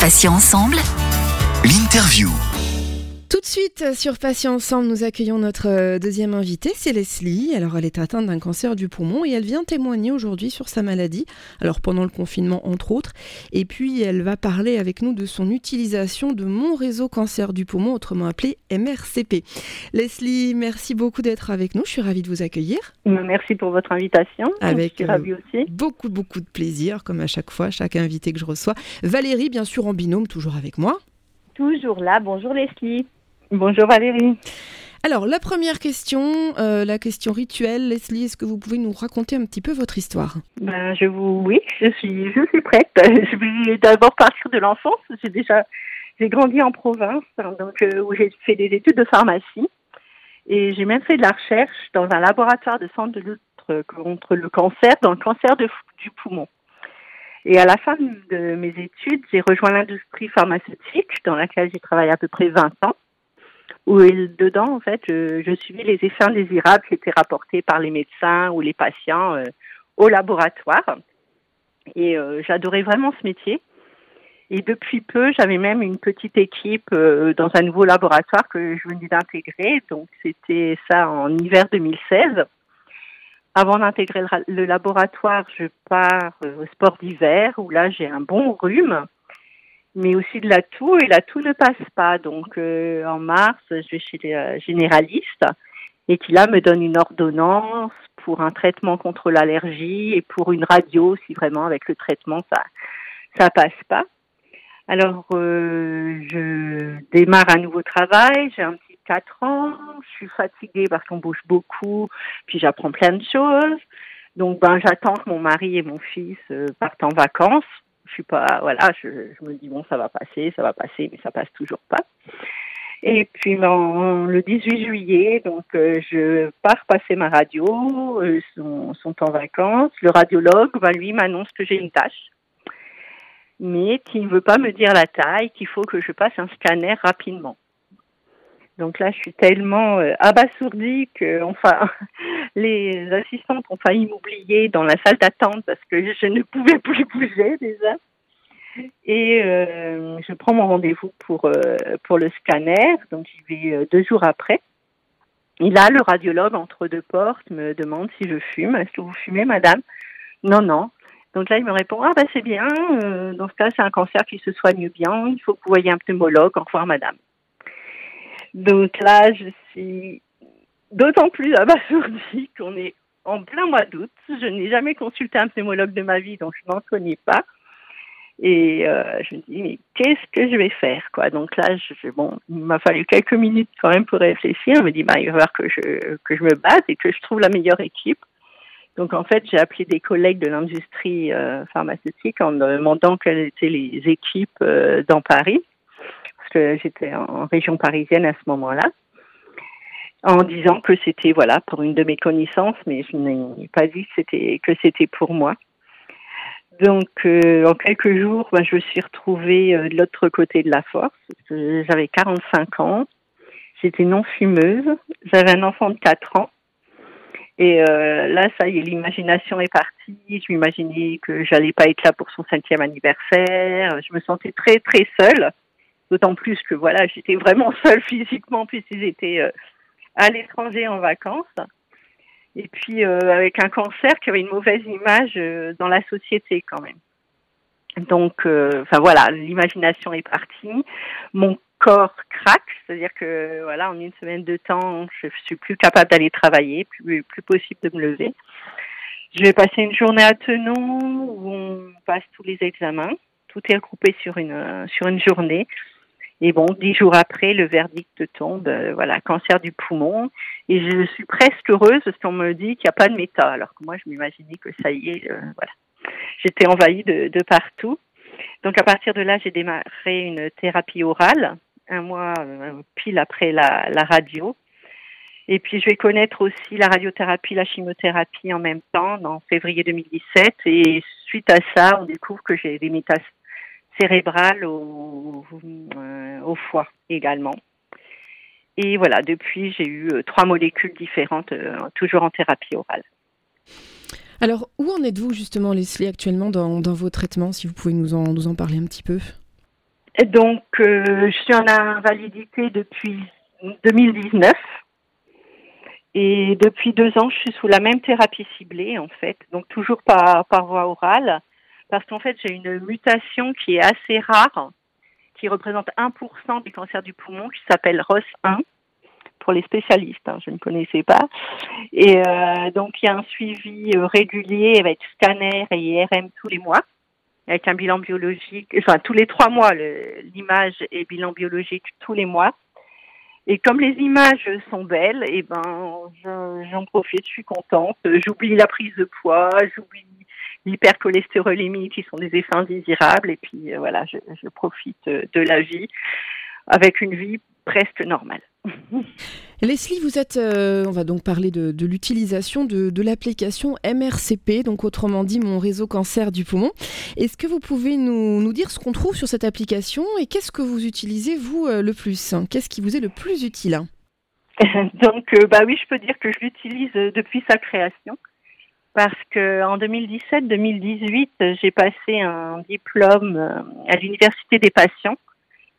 Patients ensemble. L'interview. Tout de suite, sur Patients Ensemble, nous accueillons notre euh, deuxième invitée, c'est Leslie. Alors, elle est atteinte d'un cancer du poumon et elle vient témoigner aujourd'hui sur sa maladie, alors pendant le confinement entre autres. Et puis, elle va parler avec nous de son utilisation de mon réseau cancer du poumon, autrement appelé MRCP. Leslie, merci beaucoup d'être avec nous. Je suis ravie de vous accueillir. Merci pour votre invitation. Avec je suis ravie aussi. beaucoup, beaucoup de plaisir, comme à chaque fois, chaque invité que je reçois. Valérie, bien sûr, en binôme, toujours avec moi. Toujours là. Bonjour Leslie. Bonjour Valérie. Alors, la première question, euh, la question rituelle, Leslie, est-ce que vous pouvez nous raconter un petit peu votre histoire? Ben, je vous, oui, je suis, je suis prête. Je vais d'abord partir de l'enfance. J'ai déjà, j'ai grandi en province, hein, donc euh, où j'ai fait des études de pharmacie et j'ai même fait de la recherche dans un laboratoire de centre de lutte contre le cancer, dans le cancer de- du poumon. Et à la fin de mes études, j'ai rejoint l'industrie pharmaceutique dans laquelle j'ai travaillé à peu près 20 ans où il- dedans, en fait, je, suivais les effets indésirables qui étaient rapportés par les médecins ou les patients euh, au laboratoire. Et euh, j'adorais vraiment ce métier. Et depuis peu, j'avais même une petite équipe euh, dans un nouveau laboratoire que je venais d'intégrer. Donc, c'était ça en hiver 2016. Avant d'intégrer le, ra- le laboratoire, je pars au sport d'hiver où là, j'ai un bon rhume mais aussi de la toux et la toux ne passe pas. Donc euh, en mars, je vais chez les euh, généralistes et qui là me donne une ordonnance pour un traitement contre l'allergie et pour une radio si vraiment avec le traitement ça ça passe pas. Alors euh, je démarre un nouveau travail, j'ai un petit 4 ans, je suis fatiguée parce qu'on bouge beaucoup, puis j'apprends plein de choses. Donc ben j'attends que mon mari et mon fils partent en vacances je suis pas voilà je, me dis bon ça va passer ça va passer mais ça passe toujours pas. Et puis ben, le 18 juillet donc euh, je pars passer ma radio euh, sont, sont en vacances. Le radiologue ben, lui m'annonce que j'ai une tâche. Mais qu'il ne veut pas me dire la taille qu'il faut que je passe un scanner rapidement. Donc là, je suis tellement euh, abasourdie que, enfin, les assistantes ont failli m'oublier dans la salle d'attente parce que je ne pouvais plus bouger déjà. Et euh, je prends mon rendez-vous pour euh, pour le scanner, donc j'y vais euh, deux jours après. Et là, le radiologue entre deux portes me demande si je fume. Est-ce que vous fumez, madame? Non, non. Donc là, il me répond ah ben c'est bien. dans ce cas, c'est un cancer qui se soigne bien. Il faut que vous voyez un pneumologue. Au revoir, madame. Donc là, je suis d'autant plus abasourdie qu'on est en plein mois d'août. Je n'ai jamais consulté un pneumologue de ma vie, donc je n'en connais pas. Et euh, je me dis, mais qu'est-ce que je vais faire quoi? Donc là, bon, il m'a fallu quelques minutes quand même pour réfléchir. Je me dis, bah, il va falloir que je, que je me base et que je trouve la meilleure équipe. Donc en fait, j'ai appelé des collègues de l'industrie euh, pharmaceutique en demandant quelles étaient les équipes euh, dans Paris parce que j'étais en région parisienne à ce moment-là, en disant que c'était voilà pour une de mes connaissances, mais je n'ai pas dit que c'était pour moi. Donc euh, en quelques jours, ben, je me suis retrouvée euh, de l'autre côté de la force. que J'avais 45 ans, j'étais non fumeuse, j'avais un enfant de 4 ans. Et euh, là, ça y est, l'imagination est partie. Je m'imaginais que j'allais pas être là pour son cinquième anniversaire. Je me sentais très très seule. D'autant plus que voilà, j'étais vraiment seule physiquement puisqu'ils étaient euh, à l'étranger en vacances. Et puis euh, avec un cancer qui avait une mauvaise image euh, dans la société quand même. Donc, euh, enfin voilà, l'imagination est partie. Mon corps craque, c'est-à-dire que voilà, en une semaine de temps, je suis plus capable d'aller travailler, plus plus possible de me lever. Je vais passer une journée à Tenon où on passe tous les examens. Tout est regroupé sur une sur une journée. Et bon, dix jours après, le verdict tombe, euh, voilà, cancer du poumon. Et je suis presque heureuse parce qu'on me dit qu'il n'y a pas de méta, alors que moi, je m'imaginais que ça y est, euh, voilà. J'étais envahie de, partout. Donc à partir de là, j'ai démarré une thérapie orale, un mois euh, pile après la, la radio. Et puis je vais connaître aussi la radiothérapie, la chimiothérapie en même temps, en février 2017. Et suite à ça, on découvre que j'ai des métastases cérébrale au, euh, au foie également. Et voilà, depuis, j'ai eu euh, trois molécules différentes, euh, toujours en thérapie orale. Alors, où en êtes-vous justement, Leslie, actuellement dans, dans vos traitements, si vous pouvez nous en, nous en parler un petit peu? Donc, je suis en invalidité depuis 2019. Et depuis deux ans, je suis sous la même thérapie ciblée, en fait, donc toujours par, par voie orale, parce qu'en fait, j'ai une mutation qui est assez rare, qui représente 1% du cancer du poumon, qui s'appelle ROS1, pour les spécialistes, hein, je ne connaissais pas. Et euh, donc, il y a un suivi euh, régulier avec scanner et IRM tous les mois, avec un bilan biologique, enfin tous les trois mois, l'image et bilan biologique tous les mois. Et comme les images sont belles, eh ben, j'en profite, je suis contente. J'oublie la prise de poids, j'oublie l'hypercholestérolémie qui sont des effets indésirables. Et puis euh, voilà, je, je, profite de la vie avec une vie presque normale. Leslie, vous êtes, euh, on va donc parler de, l'utilisation de, l'application MRCP, donc autrement dit mon réseau cancer du poumon. Est-ce que vous pouvez nous, dire ce qu'on trouve sur cette application et qu'est-ce que vous utilisez vous euh, le plus? Qu'est-ce qui vous est le plus utile? Donc, euh, bah oui, je peux dire que je l'utilise depuis sa création parce que en 2017-2018, j'ai passé un diplôme à l'université des patients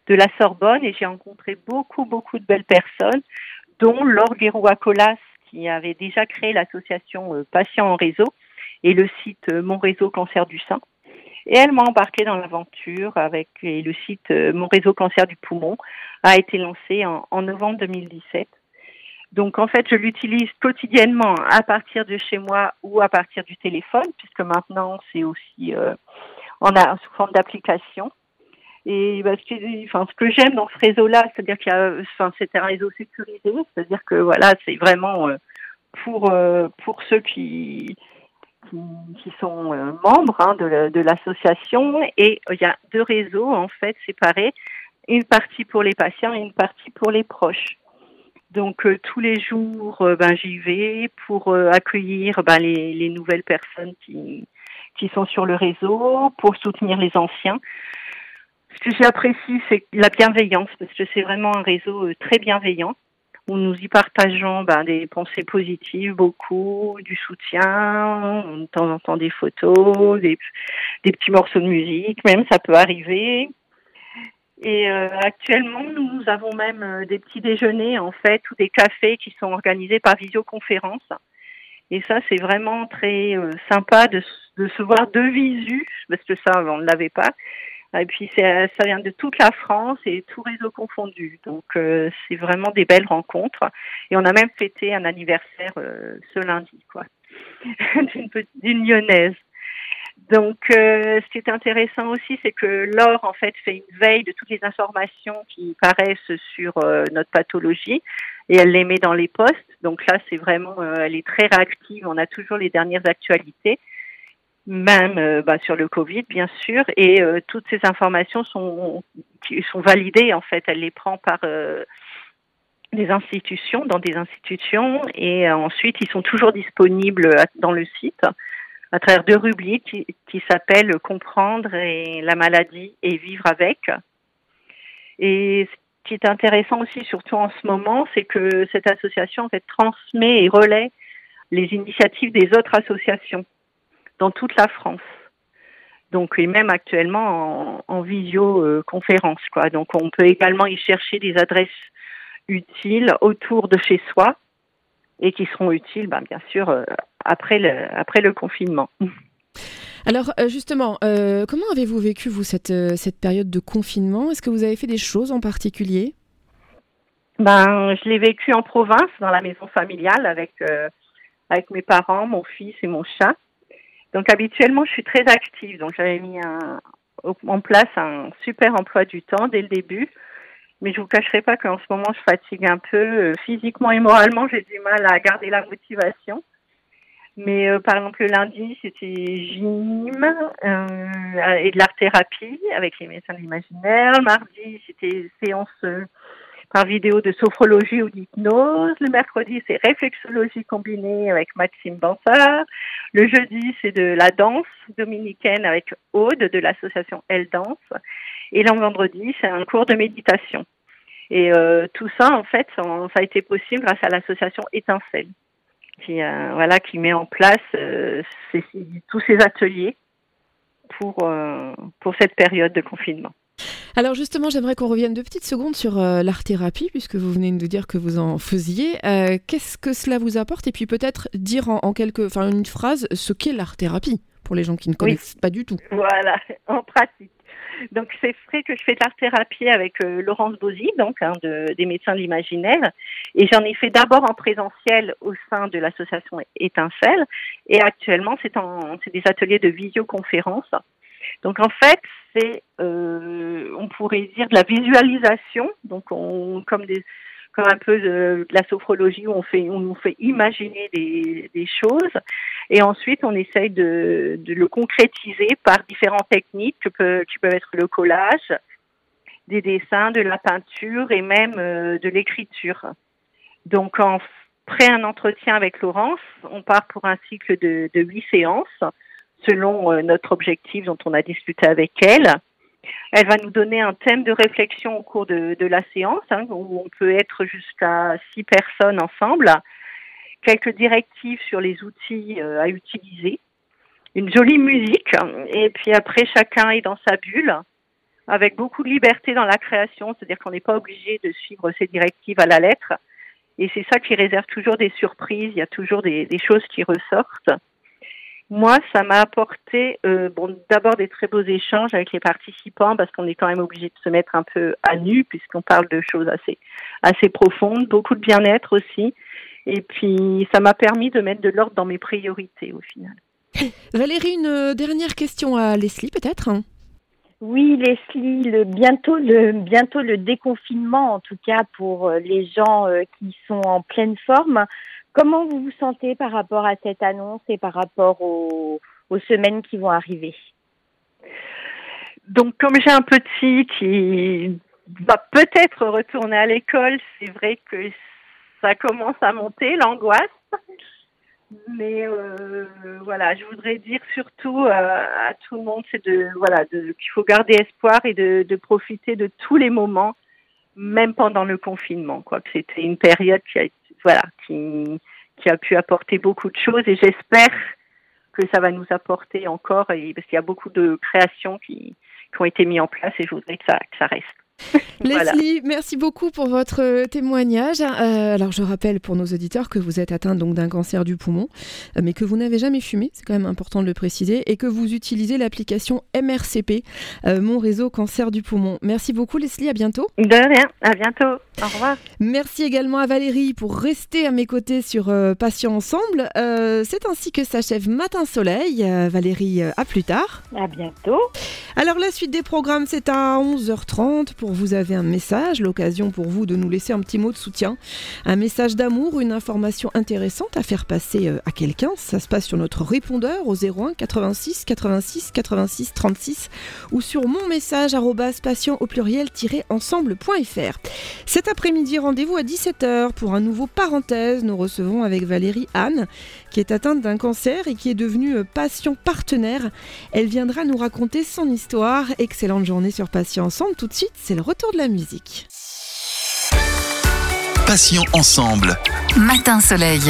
de la Sorbonne et j'ai rencontré beaucoup, beaucoup de belles personnes, dont Laure Guéroua-Colas, qui avait déjà créé l'association euh, Patients en réseau et le site euh, Mon réseau cancer du sein. Et elle m'a embarqué dans l'aventure avec et le site euh, Mon réseau cancer du poumon a été lancé en, novembre 2017. Donc en fait, je l'utilise quotidiennement à partir de chez moi ou à partir du téléphone, puisque maintenant c'est aussi en a, sous forme d'application. Et bah, ce, que, j'aime dans ce réseau-là, c'est-à-dire qu'il y a, c'est un réseau sécurisé, c'est-à-dire que voilà, c'est vraiment euh, pour euh, pour ceux qui qui, sont euh, membres hein, de, l'association. Et il y a deux réseaux en fait séparés, une partie pour les patients et une partie pour les proches. Donc tous les jours, ben j'y vais pour accueillir ben, les, les nouvelles personnes qui qui sont sur le réseau, pour soutenir les anciens. Ce que j'apprécie, c'est la bienveillance, parce que c'est vraiment un réseau euh, très bienveillant, où nous y partageons ben, des pensées positives, beaucoup, du soutien, de temps en temps des photos, des, des petits morceaux de musique, même ça peut arriver. Et euh, actuellement, nous avons même euh, des petits déjeuners, en fait, ou des cafés qui sont organisés par visioconférence. Et ça, c'est vraiment très sympa de, de, se voir de visu, parce que ça, on ne l'avait pas. Et puis ça vient de toute la France et tout réseau confondu. Donc euh, c'est vraiment des belles rencontres. Et on a même fêté un anniversaire euh, ce lundi, quoi, d'une lyonnaise. Donc, euh, ce qui est intéressant aussi, c'est que Laure, en fait, fait une veille de toutes les informations qui paraissent sur notre pathologie et elle les met dans les postes. Donc là, c'est vraiment, elle est très réactive. On a toujours les dernières actualités même euh, bah, sur le Covid, bien sûr, et euh, toutes ces informations sont, sont validées, en fait. Elle les prend par euh, des institutions, dans des institutions, et ensuite, ils sont toujours disponibles dans le site à travers deux rubriques qui, qui s'appellent Comprendre et la maladie et vivre avec. Et ce qui est intéressant aussi, surtout en ce moment, c'est que cette association en fait transmet et relaie les initiatives des autres associations dans toute la France. Donc, et même actuellement en, visioconférence, quoi. Donc, on peut également y chercher des adresses utiles autour de chez soi et qui seront utiles, ben, bien sûr, euh, après, le, après le confinement. Alors euh, justement, euh, comment avez-vous vécu vous cette, cette période de confinement? Est-ce que vous avez fait des choses en particulier? Ben, je l'ai vécu en province, dans la maison familiale, avec avec mes parents, mon fils et mon chat. Donc habituellement, je suis très active. Donc j'avais mis en place un super emploi du temps dès le début. Mais je vous cacherai pas qu'en ce moment, je fatigue un peu euh, physiquement et moralement. J'ai du mal à garder la motivation. Mais euh, par exemple, le lundi, c'était gym euh, et de l'art thérapie avec les médecins de l'imaginaire. Le mardi, c'était séance par vidéo de sophrologie ou d'hypnose. Le mercredi, c'est réflexologie combinée avec Maxime Bansard. Le jeudi, c'est de la danse dominicaine avec Aude de l'association Elle Danse. Et le vendredi, c'est un cours de méditation. Et euh, tout ça, en fait, ça, a été possible grâce à l'association Étincelle, qui, euh, voilà, qui met en place euh, tous ces ateliers pour, pour cette période de confinement. Alors justement, j'aimerais qu'on revienne deux petites secondes sur euh, l'art-thérapie, puisque vous venez de dire que vous en faisiez. Euh, qu'est-ce que cela vous apporte? Et puis peut-être dire en, quelques, enfin une phrase ce qu'est l'art-thérapie pour les gens qui ne connaissent pas du tout. Voilà, en pratique. Donc c'est vrai que je fais de l'art-thérapie avec euh, Laurence Bozzi, donc hein, des médecins de l'imaginaire, et j'en ai fait d'abord en présentiel au sein de l'association Étincelle, et actuellement c'est des ateliers de visioconférence. Donc en fait c'est euh, on pourrait dire de la visualisation, donc on comme des comme un peu de, la sophrologie où on fait, on nous fait imaginer des, des choses et ensuite on essaye de, de, le concrétiser par différentes techniques qui peuvent, être le collage, des dessins, de la peinture et même euh, de l'écriture. Donc en, après un entretien avec Laurence, on part pour un cycle de, de huit séances selon euh, notre objectif dont on a discuté avec elle. Elle va nous donner un thème de réflexion au cours de, la séance, hein, où on peut être jusqu'à six personnes ensemble, quelques directives sur les outils euh, à utiliser, une jolie musique, et puis après chacun est dans sa bulle, avec beaucoup de liberté dans la création, c'est-à-dire qu'on n'est pas obligé de suivre ces directives à la lettre, et c'est ça qui réserve toujours des surprises, il y a toujours des choses qui ressortent. Moi, ça m'a apporté euh, bon, d'abord des très beaux échanges avec les participants parce qu'on est quand même obligé de se mettre un peu à nu puisqu'on parle de choses assez assez profondes, beaucoup de bien-être aussi. Et puis, ça m'a permis de mettre de l'ordre dans mes priorités au final. Valérie, une euh, dernière question à Leslie peut-être? Oui, Leslie, le, bientôt, le, bientôt le déconfinement, en tout cas pour euh, les gens qui sont en pleine forme. Comment vous vous sentez par rapport à cette annonce et par rapport aux, semaines qui vont arriver? Donc, comme j'ai un petit qui va peut-être retourner à l'école, c'est vrai que ça commence à monter, l'angoisse. Mais euh, voilà, je voudrais dire surtout à tout le monde, c'est de voilà, qu'il faut garder espoir et de, profiter de tous les moments, même pendant le confinement. Quoi, c'était une période qui a voilà, qui, a pu apporter beaucoup de choses et j'espère que ça va nous apporter encore, et, parce qu'il y a beaucoup de créations qui, qui ont été mises en place et je voudrais que ça, que ça reste. Leslie, merci beaucoup pour votre euh, témoignage. Euh, alors je rappelle pour nos auditeurs que vous êtes atteinte donc d'un cancer du poumon, euh, mais que vous n'avez jamais fumé, c'est quand même important de le préciser, et que vous utilisez l'application MRCP, mon réseau cancer du poumon. Merci beaucoup Leslie, à bientôt. De rien, à bientôt. Au revoir. Merci également à Valérie pour rester à mes côtés sur Patient Ensemble. c'est ainsi que s'achève Matin Soleil. Valérie, à plus tard. À bientôt. Alors la suite des programmes, c'est à 11h30 pour vous avez un message, l'occasion pour vous de nous laisser un petit mot de soutien, un message d'amour, une information intéressante à faire passer euh, à quelqu'un. Ça se passe sur notre répondeur au 01 86 86 86 36 ou sur mon message patient au pluriel-ensemble.fr. Cet après-midi, rendez-vous à 17h pour un nouveau parenthèse. Nous recevons avec Valérie Anne, qui est atteinte d'un cancer et qui est devenue euh, patient partenaire. Elle viendra nous raconter son histoire. Excellente journée sur Patient Ensemble. Tout de suite, c'est le retour de la musique. Passion ensemble. Matin soleil.